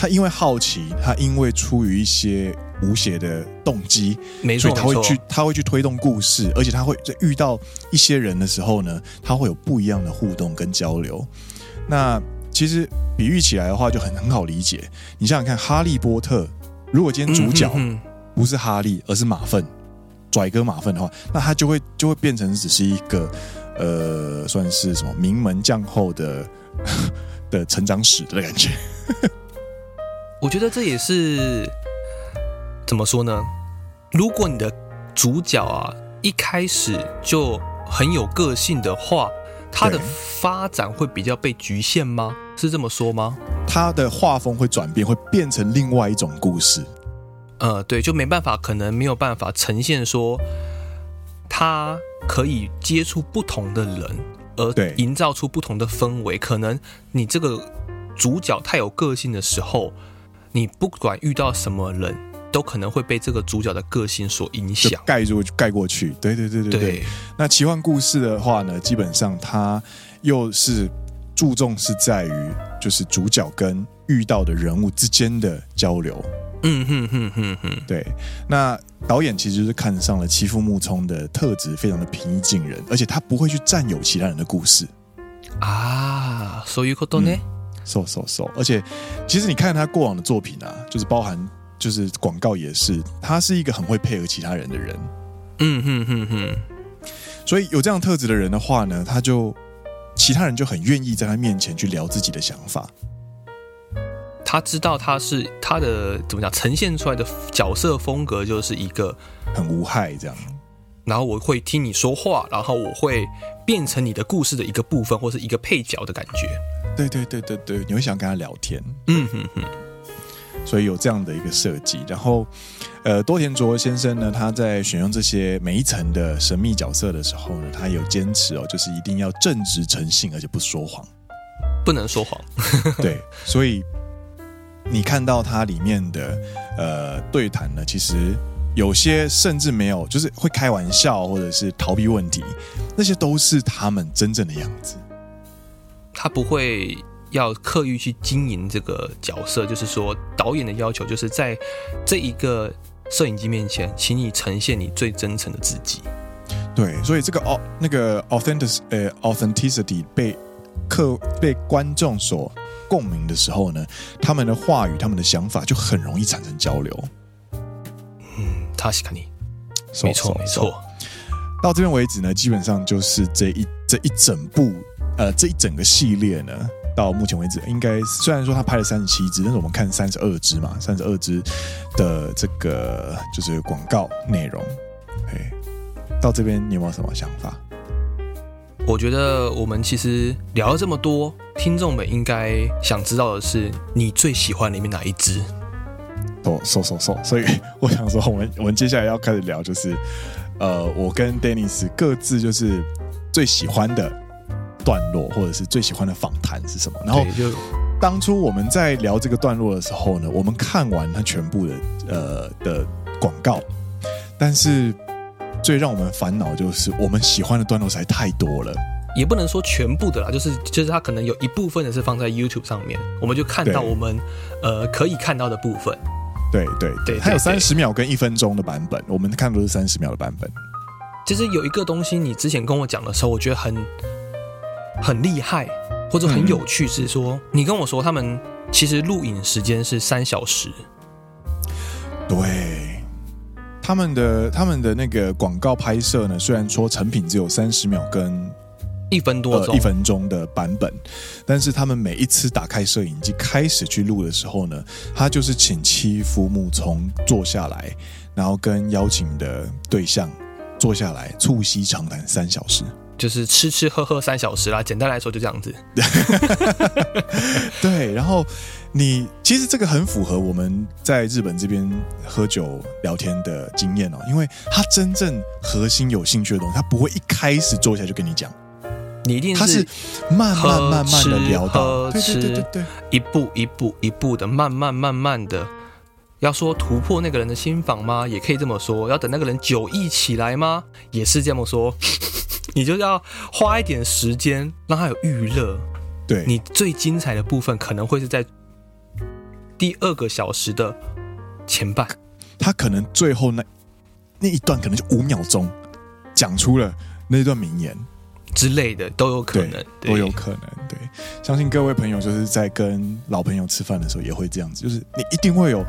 他因为好奇，他因为出于一些无邪的动机，没错，所以他会去，他会去推动故事，而且他会在遇到一些人的时候呢，他会有不一样的互动跟交流。那其实比喻起来的话，就很很好理解。你想想看，《哈利波特》如果今天主角不是哈利，而是马粪，拽哥马粪的话，那他就会就会变成只是一个。呃，算是什么名门将后的 的成长史的感觉。我觉得这也是怎么说呢？如果你的主角啊一开始就很有个性的话，他的发展会比较被局限吗？是这么说吗？他的画风会转变，会变成另外一种故事。呃，对，就没办法，可能没有办法呈现说他。可以接触不同的人，而营造出不同的氛围。可能你这个主角太有个性的时候，你不管遇到什么人都可能会被这个主角的个性所影响，盖住盖过去。对对对对对。对那奇幻故事的话呢，基本上它又是注重是在于就是主角跟遇到的人物之间的交流。嗯哼哼哼哼，对，那导演其实是看上了妻夫木聪的特质，非常的平易近人，而且他不会去占有其他人的故事啊，そういうこと so，而且其实你看他过往的作品啊，就是包含就是广告也是，他是一个很会配合其他人的人，嗯哼哼哼，所以有这样特质的人的话呢，他就其他人就很愿意在他面前去聊自己的想法。他知道他是他的怎么讲，呈现出来的角色风格就是一个很无害这样，然后我会听你说话，然后我会变成你的故事的一个部分或是一个配角的感觉。对对对对对，你会想跟他聊天，嗯哼哼，所以有这样的一个设计。然后，呃，多田卓先生呢，他在选用这些每一层的神秘角色的时候呢，他有坚持哦，就是一定要正直诚信，而且不说谎，不能说谎。对，所以。你看到他里面的呃对谈呢，其实有些甚至没有，就是会开玩笑或者是逃避问题，那些都是他们真正的样子。他不会要刻意去经营这个角色，就是说导演的要求就是在这一个摄影机面前，请你呈现你最真诚的自己。对，所以这个哦那个 authentic 呃 authenticity 被客被观众所。共鸣的时候呢，他们的话语、他们的想法就很容易产生交流。嗯，他是肯定，没错没错。到这边为止呢，基本上就是这一这一整部呃这一整个系列呢，到目前为止应该虽然说他拍了三十七支，但是我们看三十二支嘛，三十二支的这个就是广告内容。哎，到这边你有没有什么想法？我觉得我们其实聊了这么多，听众们应该想知道的是，你最喜欢里面哪一支？哦，说说说，所以我想说，我们我们接下来要开始聊，就是呃，我跟 Dennis 各自就是最喜欢的段落，或者是最喜欢的访谈是什么？然后就当初我们在聊这个段落的时候呢，我们看完他全部的呃的广告，但是最让我们烦恼就是我们喜欢的段落实在太多了。也不能说全部的啦，就是就是它可能有一部分的是放在 YouTube 上面，我们就看到我们呃可以看到的部分。对对对，它有三十秒跟一分钟的版本，我们看的都是三十秒的版本。其实有一个东西，你之前跟我讲的时候，我觉得很很厉害，或者很有趣，是说、嗯、你跟我说他们其实录影时间是三小时。对，他们的他们的那个广告拍摄呢，虽然说成品只有三十秒跟。一分多钟、呃，一分钟的版本，但是他们每一次打开摄影机开始去录的时候呢，他就是请妻夫木从坐下来，然后跟邀请的对象坐下来促膝长谈三小时，就是吃吃喝喝三小时啦。简单来说就这样子。对，然后你其实这个很符合我们在日本这边喝酒聊天的经验哦，因为他真正核心有兴趣的东西，他不会一开始坐下就跟你讲。你一定是，他是慢慢慢慢的聊到，对对对对对，一步一步一步的慢慢慢慢的，要说突破那个人的心房吗？也可以这么说。要等那个人酒意起来吗？也是这么说。你就要花一点时间让他有预热。对，你最精彩的部分可能会是在第二个小时的前半，他可能最后那那一段可能就五秒钟讲出了那段名言。之类的都有可能，都有可能。对，相信各位朋友就是在跟老朋友吃饭的时候也会这样子，就是你一定会有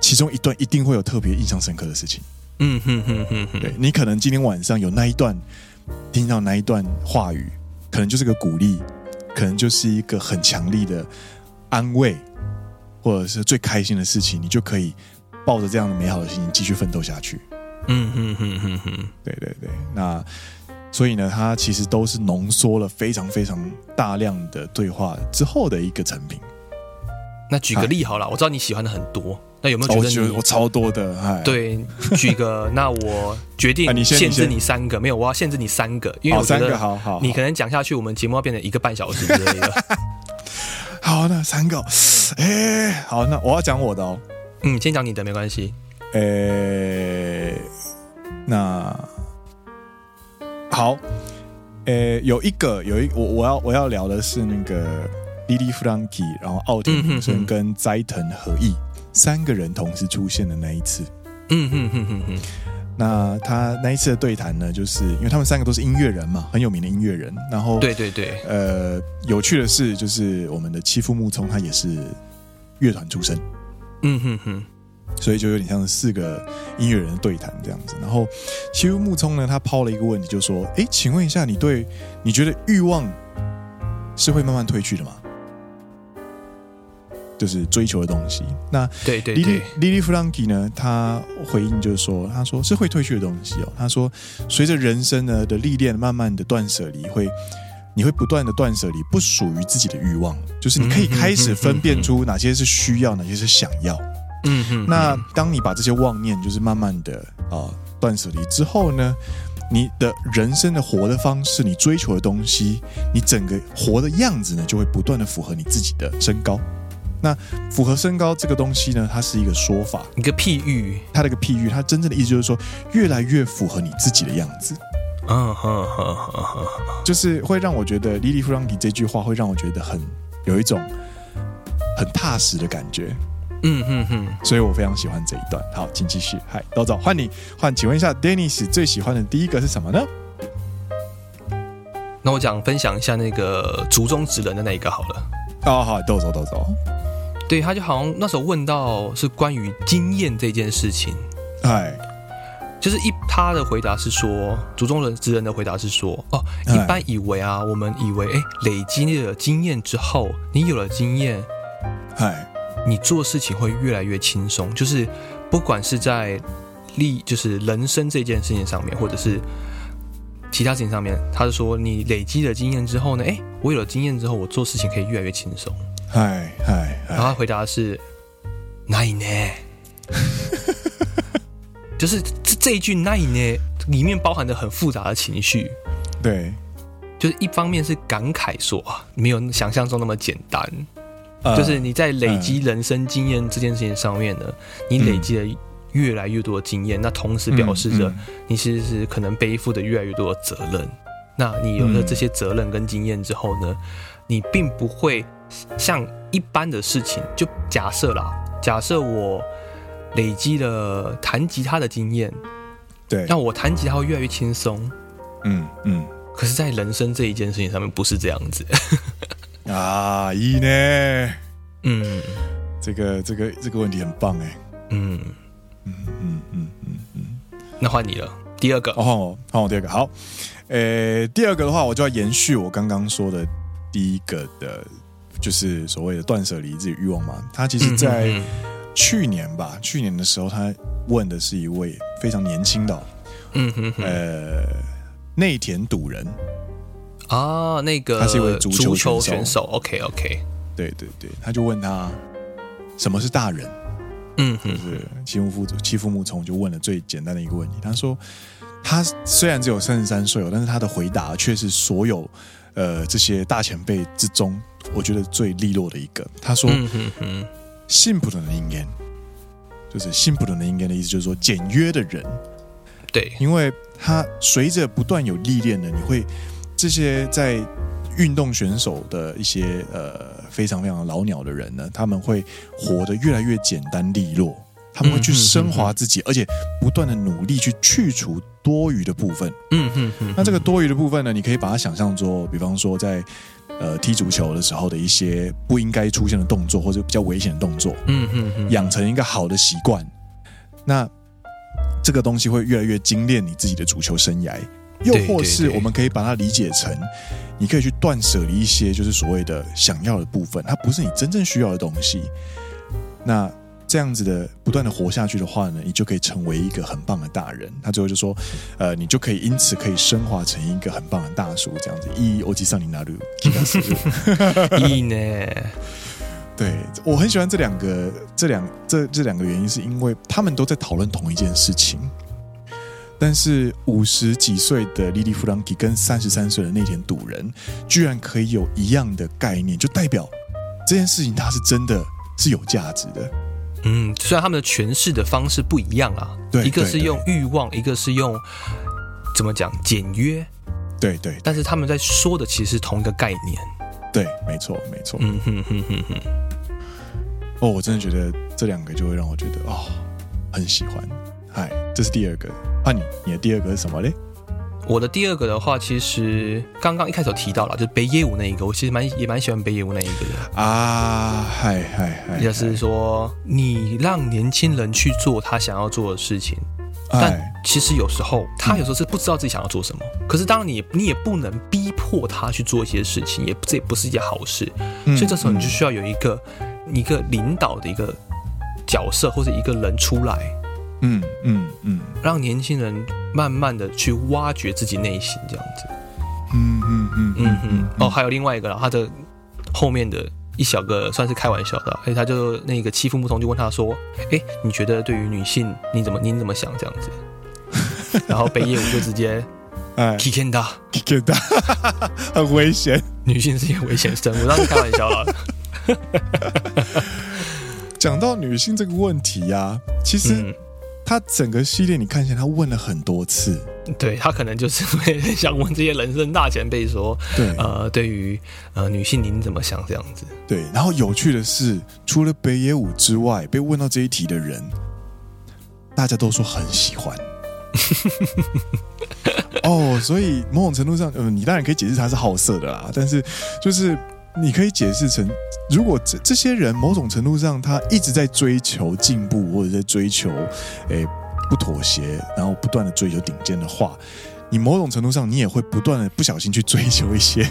其中一段一定会有特别印象深刻的事情。嗯哼哼哼哼，对，你可能今天晚上有那一段听到那一段话语，可能就是个鼓励，可能就是一个很强力的安慰，或者是最开心的事情，你就可以抱着这样的美好的心情继续奋斗下去。嗯哼哼哼哼，对对对，那。所以呢，它其实都是浓缩了非常非常大量的对话之后的一个成品。那举个例好了，啊、我知道你喜欢的很多，那有没有觉得你我超多的？哎，对，举个，那我决定限制你三个，啊、没有，我要限制你三个，因为我觉得好好，你可能讲下去，我们节目要变成一个半小时之类的。好，那三个，哎，好，那我要讲我的哦。嗯，先讲你的没关系。哎，那。好，呃，有一个，有一我我要我要聊的是那个莉莉弗朗基，然后奥田明生跟斋藤和义三个人同时出现的那一次。嗯哼哼哼哼。那他那一次的对谈呢，就是因为他们三个都是音乐人嘛，很有名的音乐人。然后，对对对，呃，有趣的是，就是我们的七夫木聪他也是乐团出身。嗯哼哼。所以就有点像是四个音乐人的对谈这样子，然后妻夫木聪呢，他抛了一个问题，就说：“哎，请问一下，你对你觉得欲望是会慢慢褪去的吗？就是追求的东西。”那对对对，莉莉弗兰基呢，他回应就是说：“他说是会褪去的东西哦。他说随着人生呢的历练，慢慢的断舍离，会你会不断的断舍离不属于自己的欲望，就是你可以开始分辨出哪些是需要，哪些是想要。”嗯哼，那当你把这些妄念就是慢慢的啊断舍离之后呢，你的人生的活的方式，你追求的东西，你整个活的样子呢，就会不断的符合你自己的身高。那符合身高这个东西呢，它是一个说法，一个譬喻，它的一个譬喻，它真正的意思就是说，越来越符合你自己的样子。嗯哼哼哼哼，就是会让我觉得莉莉弗朗基这句话会让我觉得很有一种很踏实的感觉。嗯哼哼，所以我非常喜欢这一段。好，请继续。嗨，豆豆，换你换，请问一下，Dennis 最喜欢的第一个是什么呢？那我讲分享一下那个竹中直人的那一个好了。哦，好，豆豆豆豆。对，他就好像那时候问到是关于经验这件事情。哎，就是一他的回答是说，竹中人之人的回答是说，哦，一般以为啊，我们以为，哎，累积了经验之后，你有了经验，哎。你做事情会越来越轻松，就是不管是在利，就是人生这件事情上面，或者是其他事情上面，他是说你累积了经验之后呢，哎，我有了经验之后，我做事情可以越来越轻松。嗨嗨，然后他回答的是，那一呢？就是这这一句那一呢，里面包含着很复杂的情绪。对，就是一方面是感慨说啊，没有想象中那么简单。就是你在累积人生经验这件事情上面呢，你累积了越来越多的经验，那同时表示着你其实是可能背负的越来越多的责任。那你有了这些责任跟经验之后呢，你并不会像一般的事情，就假设啦，假设我累积了弹吉他的经验，对，那我弹吉他会越来越轻松。嗯嗯。可是，在人生这一件事情上面，不是这样子。啊，一呢？嗯，这个这个这个问题很棒哎。嗯嗯嗯嗯嗯嗯。那换你了，第二个。哦，换我，换我第二个。好，呃，第二个的话，我就要延续我刚刚说的第一个的，就是所谓的断舍离自己欲望嘛。他其实，在去年吧，去年的时候，他问的是一位非常年轻的，嗯哼，呃。内田笃人啊，那个他是一位足球选手。OK OK，对对对，他就问他什么是大人？嗯，就是妻夫木妻夫木聪就问了最简单的一个问题。他说，他虽然只有三十三岁哦，但是他的回答却是所有呃这些大前辈之中，我觉得最利落的一个。他说：“嗯哼哼，幸福的人间，就是信普的人间的意思，就是说简约的人。”对，因为他随着不断有历练的，你会这些在运动选手的一些呃非常非常老鸟的人呢，他们会活得越来越简单利落，他们会去升华自己，而且不断的努力去去除多余的部分。嗯嗯嗯。那这个多余的部分呢，你可以把它想象作，比方说在呃踢足球的时候的一些不应该出现的动作，或者比较危险的动作。嗯嗯嗯。养成一个好的习惯，那。这个东西会越来越精炼你自己的足球生涯，又或是我们可以把它理解成，你可以去断舍离一些就是所谓的想要的部分，它不是你真正需要的东西。那这样子的不断的活下去的话呢，你就可以成为一个很棒的大人。他最后就说，呃，你就可以因此可以升华成一个很棒的大叔，这样子。一欧吉桑尼纳鲁，一呢？对，我很喜欢这两个，这两这这两个原因，是因为他们都在讨论同一件事情。但是五十几岁的莉莉弗朗基跟三十三岁的内田笃人，居然可以有一样的概念，就代表这件事情它是真的是有价值的。嗯，虽然他们的诠释的方式不一样啊，对，一个是用欲望，一个是用怎么讲简约，对对，但是他们在说的其实是同一个概念。对，没错没错。嗯哼哼哼哼。哦，我真的觉得这两个就会让我觉得哦，很喜欢。嗨，这是第二个。那、啊、你你的第二个是什么嘞？我的第二个的话，其实刚刚一开始有提到了，就是北野武那一个，我其实蛮也蛮喜欢北野武那一个的。啊，嗨嗨嗨，就是说你让年轻人去做他想要做的事情，但其实有时候他有时候是不知道自己想要做什么。嗯、可是当然你你也不能逼迫他去做一些事情，也这也不是一件好事。嗯、所以这时候你就需要有一个。一个领导的一个角色，或者一个人出来，嗯嗯嗯，让年轻人慢慢的去挖掘自己内心，这样子，嗯嗯嗯嗯嗯。哦，还有另外一个，他的后面的一小个算是开玩笑的，哎，他就那个欺负牧童就问他说：“哎，你觉得对于女性，你怎么你怎么想这样子？” 然后北野武就直接哎，K 见他，K 见他，很危险，女性是一个危险生物，当时开玩笑了。讲到女性这个问题呀、啊，其实他整个系列你看起来他问了很多次，对他可能就是会想问这些人生大前辈说，对，呃，对于呃女性您怎么想这样子？对，然后有趣的是，除了北野武之外，被问到这一题的人，大家都说很喜欢。哦，所以某种程度上，呃，你当然可以解释他是好色的啦，但是就是。你可以解释成，如果这这些人某种程度上他一直在追求进步，或者在追求，诶不妥协，然后不断的追求顶尖的话，你某种程度上你也会不断的不小心去追求一些，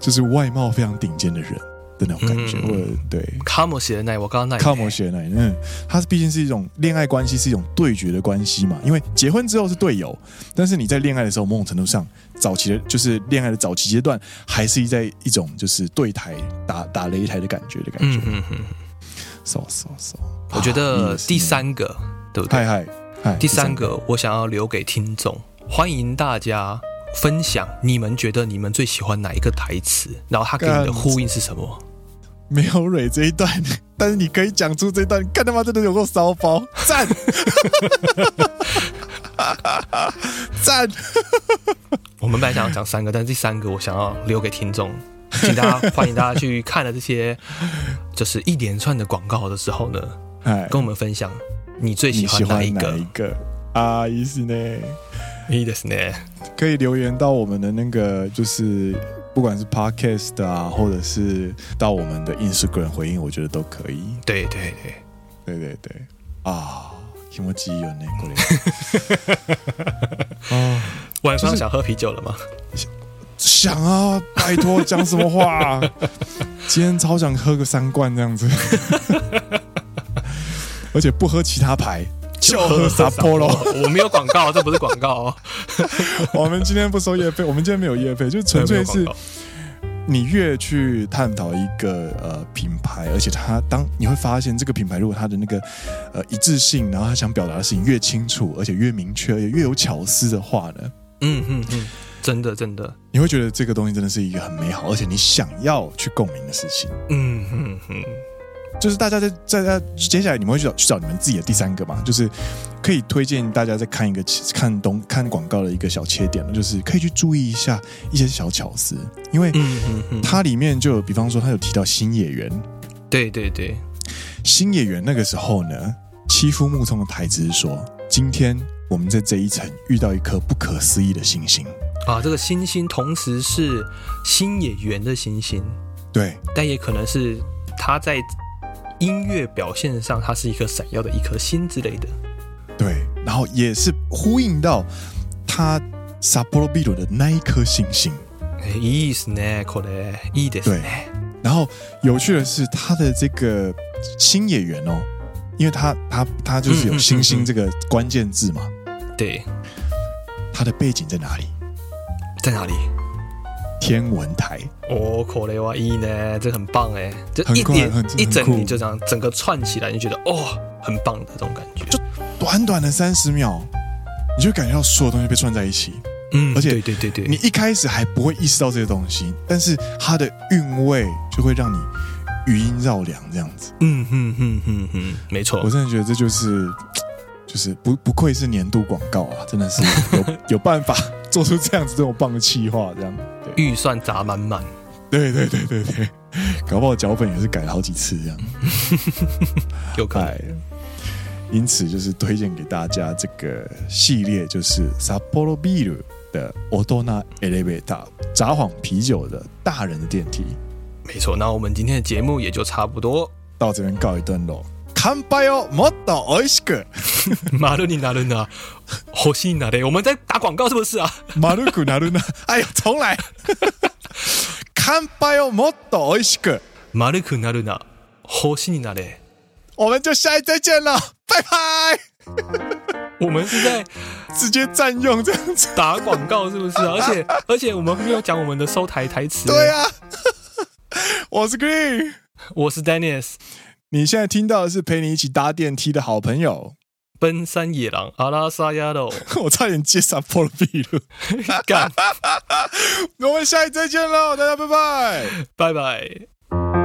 就是外貌非常顶尖的人的。那种感觉，或者对卡莫写的那，我刚刚那卡莫写的那，嗯，他毕竟是一种恋爱关系，是一种对决的关系嘛。因为结婚之后是队友，但是你在恋爱的时候，某种程度上，早期的，就是恋爱的早期阶段，还是在一种就是对台打打擂台的感觉的感觉。嗯嗯 so so so，我觉得第三个，对不对？嗨嗨嗨，第三个我想要留给听众，欢迎大家分享你们觉得你们最喜欢哪一个台词，然后他给你的呼应是什么？没有蕊这一段，但是你可以讲出这一段，看他妈真的有够骚包，赞，赞。我们本来想要讲三个，但是第三个我想要留给听众，请大家欢迎大家去看了这些 就是一连串的广告的时候呢，哎，跟我们分享你最喜欢哪一个？一个啊，意思呢？意思呢？可以留言到我们的那个就是。不管是 Podcast 啊，或者是到我们的 Instagram 回应，我觉得都可以。对对对，对对对啊，気持ちいいよねこれ。啊，晚上想喝啤酒了吗？想啊，拜托，讲什么话？今天超想喝个三罐这样子，而且不喝其他牌。就喝 Sapporo，我没有广告，这不是广告哦。我们今天不收业费，我们今天没有业费，就纯粹是 你越去探讨一个呃品牌，而且它当你会发现这个品牌如果它的那个呃一致性，然后他想表达的事情越清楚，而且越明确，也越有巧思的话呢，嗯嗯嗯，真的真的，你会觉得这个东西真的是一个很美好，而且你想要去共鸣的事情。嗯嗯嗯。就是大家在在在接下来你们会去找去找你们自己的第三个嘛？就是可以推荐大家在看一个看东看广告的一个小切点，就是可以去注意一下一些小巧思，因为它里面就有，比方说它有提到新野源，对对对，新野源那个时候呢，妻夫木聪的台词是说：“今天我们在这一层遇到一颗不可思议的星星啊，这个星星同时是新野源的星星，对，但也可能是他在。”音乐表现上，它是一颗闪耀的一颗星之类的，对，然后也是呼应到它札幌ビール的那一颗星星。哎，いいですね，これいいですね。对，然后有趣的是，它的这个星野源哦，因为它它它就是有星星这个关键字嘛，嗯嗯嗯、对，它的背景在哪里？在哪里？ 天文台哦，可雷哇伊呢，这很棒哎，就一点一整你就这样整个串起来，你觉得哦，很棒的这种感觉。就短短的三十秒，你就感觉到所有东西被串在一起，嗯，而且对对对对，你一开始还不会意识到这些东西，但是它的韵味就会让你余音绕梁这样子。嗯哼哼哼哼，没错，我真的觉得这就是 就是不不愧是年度广告啊，真的是有 有办法做出这样子这种棒的企划这样。预算砸满满。对对对对对，搞不好脚本也是改了好几次这样。有可能。因此，就是推荐给大家这个系列，就是 Sapporo Beer 的 Odona Elevator 札幌啤酒的大人的电梯。没错，那我们今天的节目也就差不多到这边告一段落。干杯をもっと美味しく。丸になるな。欲しいなれ。我们在打广告是不是啊？丸くなるな。哎呦，重来。干杯をもっと美味しく。丸くなるな。欲しいなれ。我们就下一再见了，拜拜。我们是在直接占用这样子打广告是不是？而且而且我们没有讲我们的收台台词。对啊。我是 Green，我是 Dennis。你现在听到的是陪你一起搭电梯的好朋友，奔山野狼阿拉萨亚罗。我差点接上破了壁了，干！我们下一次再见喽，大家拜拜，拜拜。